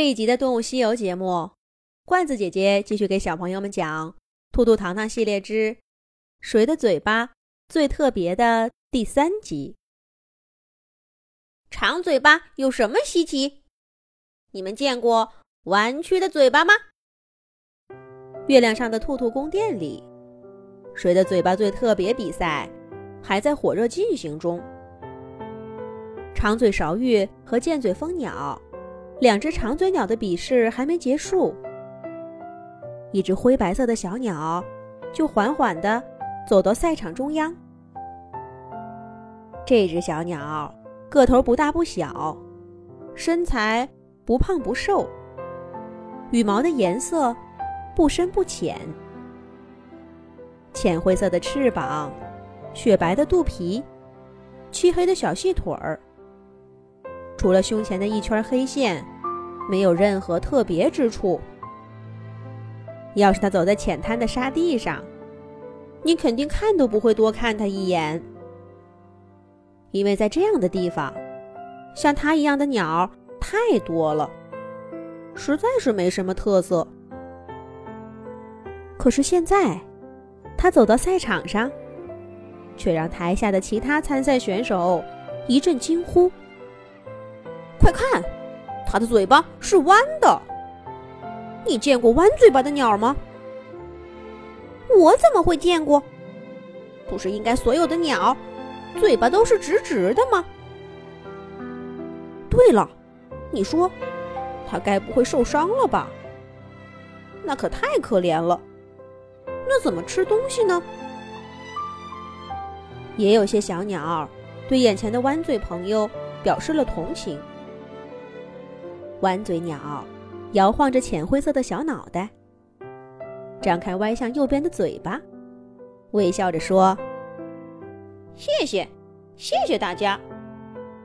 这一集的《动物西游》节目，罐子姐姐继续给小朋友们讲《兔兔糖糖系列之谁的嘴巴最特别》的第三集。长嘴巴有什么稀奇？你们见过弯曲的嘴巴吗？月亮上的兔兔宫殿里，谁的嘴巴最特别？比赛还在火热进行中。长嘴勺玉和尖嘴蜂鸟。两只长嘴鸟的比试还没结束，一只灰白色的小鸟就缓缓地走到赛场中央。这只小鸟个头不大不小，身材不胖不瘦，羽毛的颜色不深不浅，浅灰色的翅膀，雪白的肚皮，漆黑的小细腿儿。除了胸前的一圈黑线，没有任何特别之处。要是他走在浅滩的沙地上，你肯定看都不会多看他一眼，因为在这样的地方，像他一样的鸟太多了，实在是没什么特色。可是现在，他走到赛场上，却让台下的其他参赛选手一阵惊呼。快看，它的嘴巴是弯的。你见过弯嘴巴的鸟吗？我怎么会见过？不是应该所有的鸟嘴巴都是直直的吗？对了，你说，它该不会受伤了吧？那可太可怜了。那怎么吃东西呢？也有些小鸟对眼前的弯嘴朋友表示了同情。弯嘴鸟摇晃着浅灰色的小脑袋，张开歪向右边的嘴巴，微笑着说：“谢谢，谢谢大家。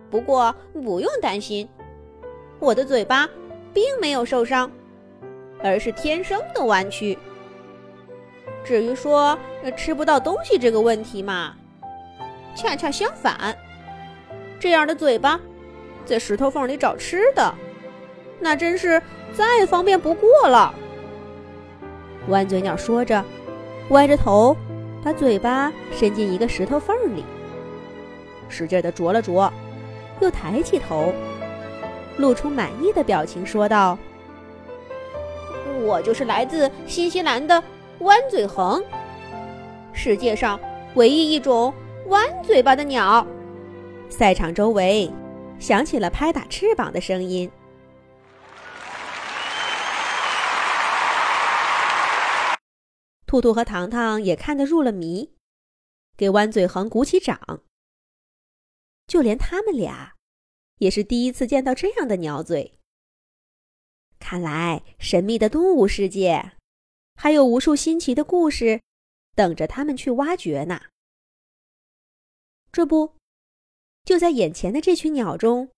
不过不用担心，我的嘴巴并没有受伤，而是天生的弯曲。至于说吃不到东西这个问题嘛，恰恰相反，这样的嘴巴在石头缝里找吃的。”那真是再方便不过了。弯嘴鸟说着，歪着头，把嘴巴伸进一个石头缝里，使劲地啄了啄，又抬起头，露出满意的表情，说道：“我就是来自新西兰的弯嘴鸻，世界上唯一一种弯嘴巴的鸟。”赛场周围响起了拍打翅膀的声音。兔兔和糖糖也看得入了迷，给弯嘴横鼓起掌。就连他们俩，也是第一次见到这样的鸟嘴。看来神秘的动物世界，还有无数新奇的故事，等着他们去挖掘呢。这不，就在眼前的这群鸟中，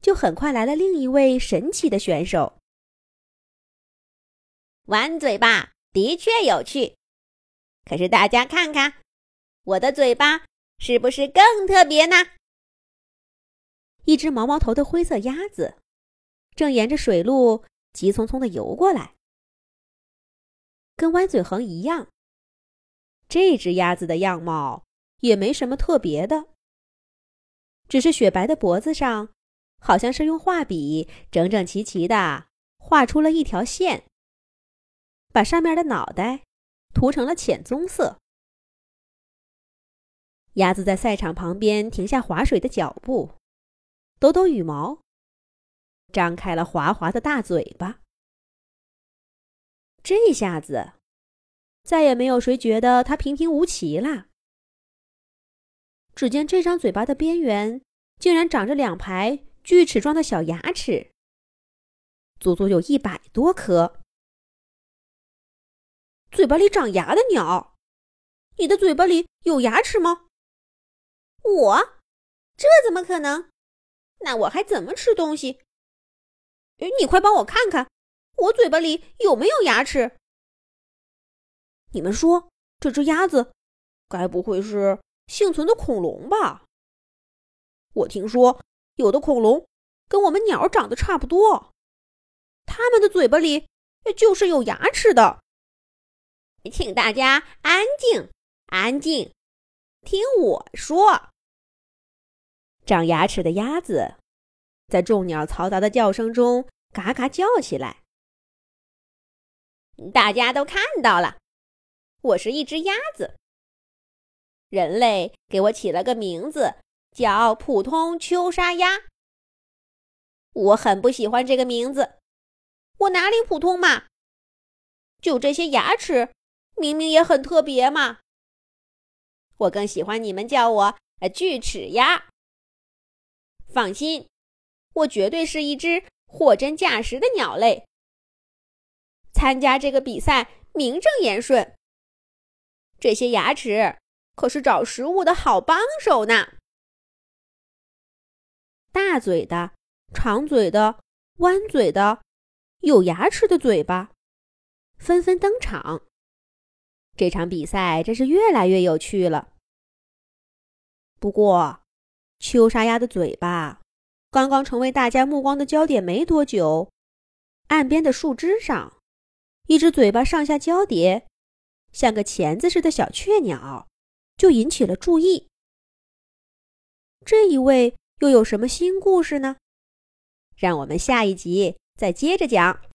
就很快来了另一位神奇的选手——弯嘴巴。的确有趣，可是大家看看，我的嘴巴是不是更特别呢？一只毛毛头的灰色鸭子，正沿着水路急匆匆的游过来。跟弯嘴鸻一样，这只鸭子的样貌也没什么特别的，只是雪白的脖子上，好像是用画笔整整齐齐的画出了一条线。把上面的脑袋涂成了浅棕色。鸭子在赛场旁边停下划水的脚步，抖抖羽毛，张开了滑滑的大嘴巴。这下子，再也没有谁觉得它平平无奇了。只见这张嘴巴的边缘竟然长着两排锯齿状的小牙齿，足足有一百多颗。嘴巴里长牙的鸟，你的嘴巴里有牙齿吗？我，这怎么可能？那我还怎么吃东西？你快帮我看看，我嘴巴里有没有牙齿？你们说，这只鸭子该不会是幸存的恐龙吧？我听说，有的恐龙跟我们鸟长得差不多。它们的嘴巴里就是有牙齿的。请大家安静，安静，听我说。长牙齿的鸭子在众鸟嘈杂的叫声中嘎嘎叫起来。大家都看到了，我是一只鸭子。人类给我起了个名字，叫普通秋沙鸭。我很不喜欢这个名字，我哪里普通嘛？就这些牙齿，明明也很特别嘛。我更喜欢你们叫我呃锯齿鸭。放心，我绝对是一只货真价实的鸟类。参加这个比赛名正言顺。这些牙齿可是找食物的好帮手呢。大嘴的。长嘴的、弯嘴的、有牙齿的嘴巴，纷纷登场。这场比赛真是越来越有趣了。不过，秋沙鸭的嘴巴刚刚成为大家目光的焦点没多久，岸边的树枝上，一只嘴巴上下交叠、像个钳子似的小雀鸟就引起了注意。这一位又有什么新故事呢？让我们下一集再接着讲。